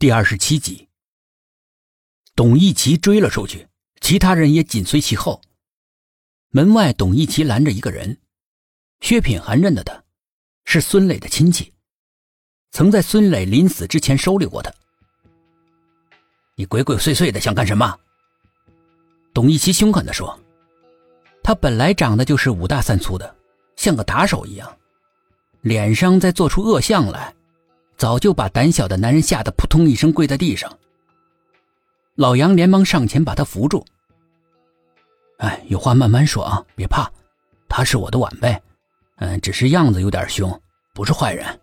第二十七集，董一奇追了出去，其他人也紧随其后。门外，董一奇拦着一个人，薛品涵认得他，是孙磊的亲戚，曾在孙磊临死之前收留过他。你鬼鬼祟祟的想干什么？董一奇凶狠地说：“他本来长得就是五大三粗的，像个打手一样，脸上再做出恶相来。”早就把胆小的男人吓得扑通一声跪在地上。老杨连忙上前把他扶住。哎，有话慢慢说啊，别怕，他是我的晚辈，嗯，只是样子有点凶，不是坏人。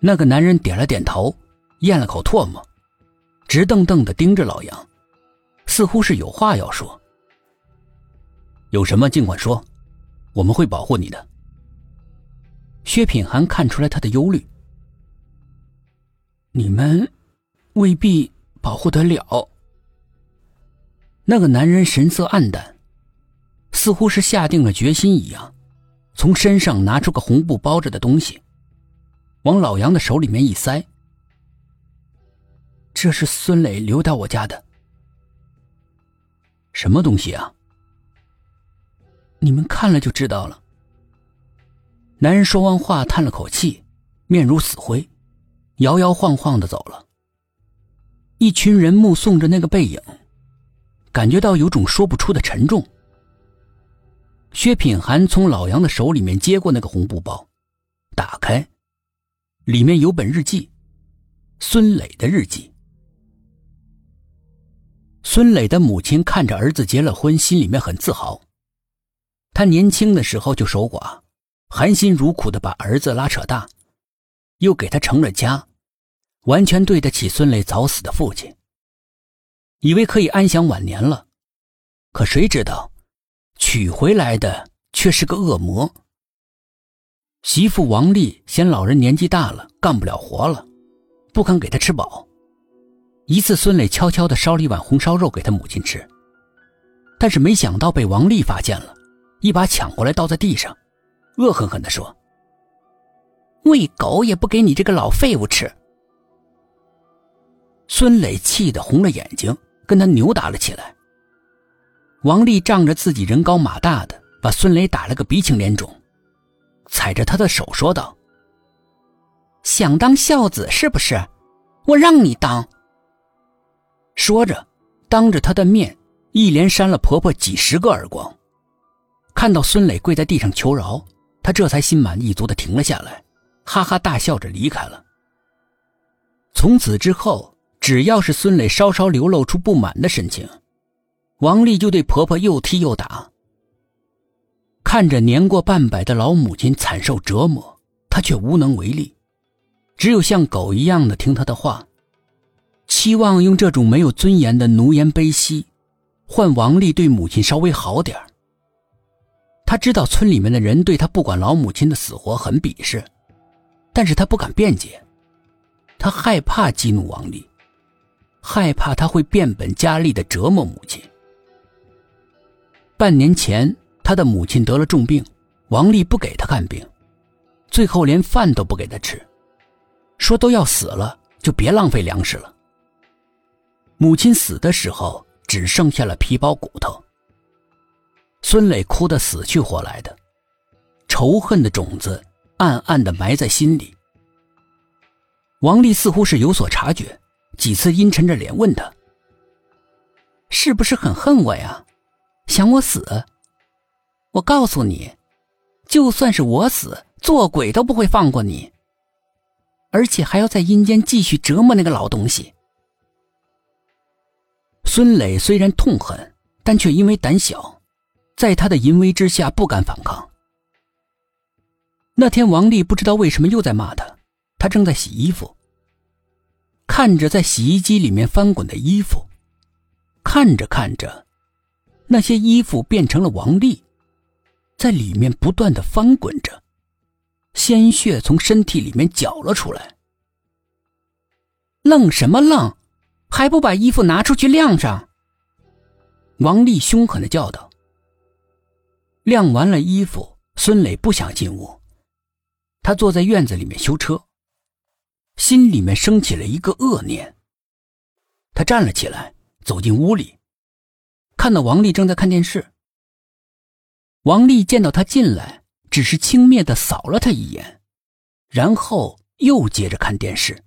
那个男人点了点头，咽了口唾沫，直瞪瞪的盯着老杨，似乎是有话要说。有什么尽管说，我们会保护你的。薛品涵看出来他的忧虑。你们未必保护得了。那个男人神色黯淡，似乎是下定了决心一样，从身上拿出个红布包着的东西，往老杨的手里面一塞。这是孙磊留到我家的。什么东西啊？你们看了就知道了。男人说完话，叹了口气，面如死灰。摇摇晃晃的走了，一群人目送着那个背影，感觉到有种说不出的沉重。薛品涵从老杨的手里面接过那个红布包，打开，里面有本日记，孙磊的日记。孙磊的母亲看着儿子结了婚，心里面很自豪。他年轻的时候就守寡，含辛茹苦的把儿子拉扯大，又给他成了家。完全对得起孙磊早死的父亲，以为可以安享晚年了，可谁知道，娶回来的却是个恶魔。媳妇王丽嫌老人年纪大了，干不了活了，不肯给他吃饱。一次，孙磊悄悄地烧了一碗红烧肉给他母亲吃，但是没想到被王丽发现了，一把抢过来倒在地上，恶狠狠地说：“喂狗也不给你这个老废物吃。”孙磊气得红了眼睛，跟他扭打了起来。王丽仗着自己人高马大的，把孙磊打了个鼻青脸肿，踩着他的手说道：“想当孝子是不是？我让你当。”说着，当着他的面一连扇了婆婆几十个耳光。看到孙磊跪在地上求饶，他这才心满意足的停了下来，哈哈大笑着离开了。从此之后。只要是孙磊稍稍流露出不满的神情，王丽就对婆婆又踢又打。看着年过半百的老母亲惨受折磨，她却无能为力，只有像狗一样的听她的话，期望用这种没有尊严的奴颜卑膝，换王丽对母亲稍微好点他知道村里面的人对他不管老母亲的死活很鄙视，但是他不敢辩解，他害怕激怒王丽。害怕他会变本加厉的折磨母亲。半年前，他的母亲得了重病，王丽不给他看病，最后连饭都不给他吃，说都要死了，就别浪费粮食了。母亲死的时候只剩下了皮包骨头。孙磊哭得死去活来的，仇恨的种子暗暗的埋在心里。王丽似乎是有所察觉。几次阴沉着脸问他：“是不是很恨我呀？想我死？我告诉你，就算是我死，做鬼都不会放过你，而且还要在阴间继续折磨那个老东西。”孙磊虽然痛恨，但却因为胆小，在他的淫威之下不敢反抗。那天，王丽不知道为什么又在骂他，他正在洗衣服。看着在洗衣机里面翻滚的衣服，看着看着，那些衣服变成了王丽，在里面不断的翻滚着，鲜血从身体里面搅了出来。愣什么愣，还不把衣服拿出去晾上！王丽凶狠的叫道。晾完了衣服，孙磊不想进屋，他坐在院子里面修车。心里面升起了一个恶念。他站了起来，走进屋里，看到王丽正在看电视。王丽见到他进来，只是轻蔑的扫了他一眼，然后又接着看电视。